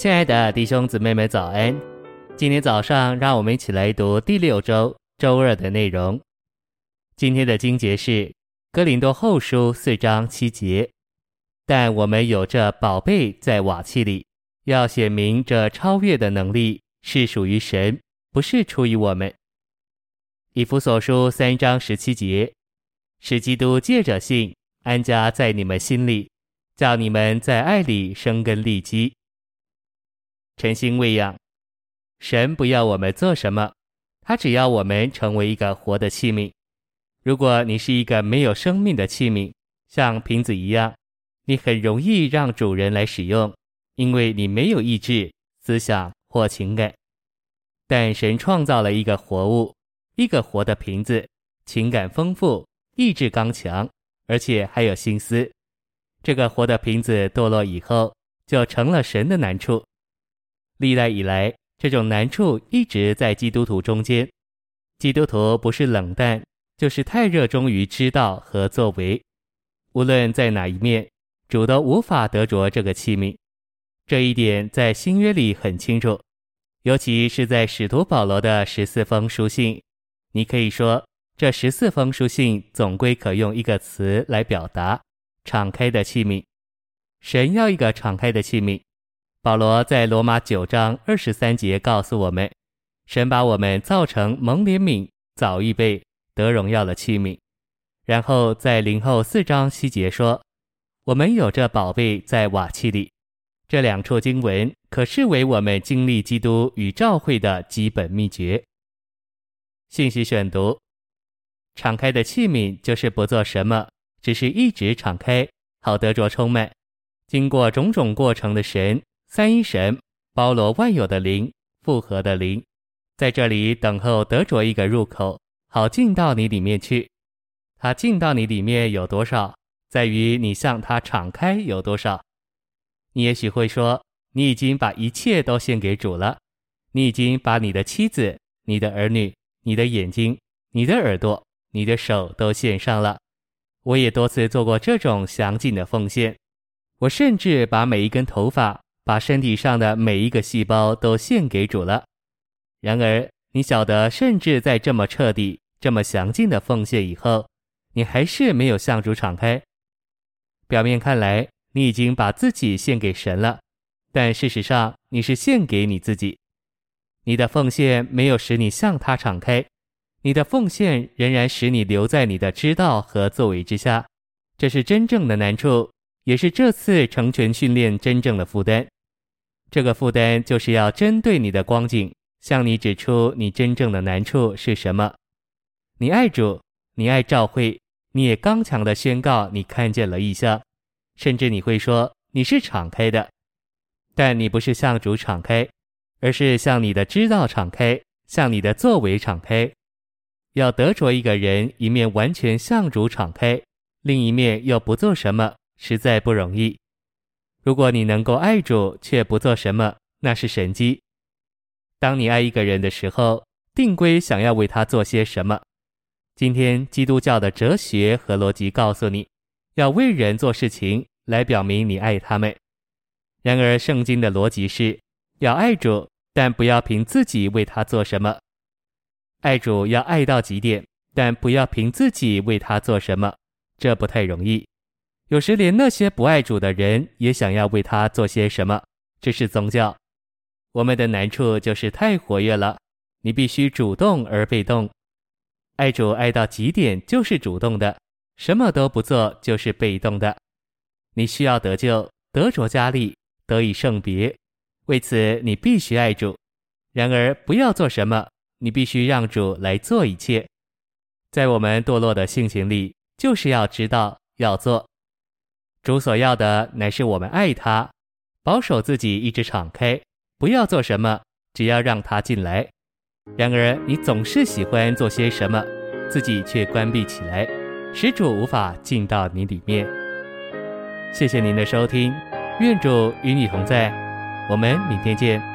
亲爱的弟兄姊妹们，早安！今天早上，让我们一起来读第六周周二的内容。今天的经节是《哥林多后书》四章七节。但我们有这宝贝在瓦器里，要显明这超越的能力是属于神，不是出于我们。以弗所书三章十七节，使基督借着信安家在你们心里，叫你们在爱里生根立基。诚心喂养，神不要我们做什么，他只要我们成为一个活的器皿。如果你是一个没有生命的器皿，像瓶子一样，你很容易让主人来使用，因为你没有意志、思想或情感。但神创造了一个活物，一个活的瓶子，情感丰富，意志刚强，而且还有心思。这个活的瓶子堕落以后，就成了神的难处。历代以来，这种难处一直在基督徒中间。基督徒不是冷淡，就是太热衷于知道和作为。无论在哪一面，主都无法得着这个器皿。这一点在新约里很清楚，尤其是在使徒保罗的十四封书信。你可以说，这十四封书信总归可用一个词来表达：敞开的器皿。神要一个敞开的器皿。保罗在罗马九章二十三节告诉我们，神把我们造成蒙怜悯、早预备、得荣耀的器皿。然后在林后四章七节说，我们有这宝贝在瓦器里。这两处经文可视为我们经历基督与召会的基本秘诀。信息选读：敞开的器皿就是不做什么，只是一直敞开，好得着充满。经过种种过程的神。三一神包罗万有的灵，复合的灵，在这里等候得着一个入口，好进到你里面去。他进到你里面有多少，在于你向他敞开有多少。你也许会说，你已经把一切都献给主了，你已经把你的妻子、你的儿女、你的眼睛、你的耳朵、你的手都献上了。我也多次做过这种详尽的奉献，我甚至把每一根头发。把身体上的每一个细胞都献给主了。然而，你晓得，甚至在这么彻底、这么详尽的奉献以后，你还是没有向主敞开。表面看来，你已经把自己献给神了，但事实上，你是献给你自己。你的奉献没有使你向他敞开，你的奉献仍然使你留在你的知道和作为之下。这是真正的难处，也是这次成全训练真正的负担。这个负担就是要针对你的光景，向你指出你真正的难处是什么。你爱主，你爱召会，你也刚强地宣告你看见了异象，甚至你会说你是敞开的，但你不是向主敞开，而是向你的知道敞开，向你的作为敞开。要得着一个人，一面完全向主敞开，另一面又不做什么，实在不容易。如果你能够爱主却不做什么，那是神迹。当你爱一个人的时候，定规想要为他做些什么。今天基督教的哲学和逻辑告诉你，要为人做事情来表明你爱他们。然而圣经的逻辑是，要爱主，但不要凭自己为他做什么。爱主要爱到极点，但不要凭自己为他做什么，这不太容易。有时连那些不爱主的人也想要为他做些什么，这是宗教。我们的难处就是太活跃了，你必须主动而被动。爱主爱到极点就是主动的，什么都不做就是被动的。你需要得救，得着加力，得以圣别，为此你必须爱主。然而不要做什么，你必须让主来做一切。在我们堕落的性情里，就是要知道要做。主所要的乃是我们爱他，保守自己一直敞开，不要做什么，只要让他进来。然而你总是喜欢做些什么，自己却关闭起来，使主无法进到你里面。谢谢您的收听，愿主与你同在，我们明天见。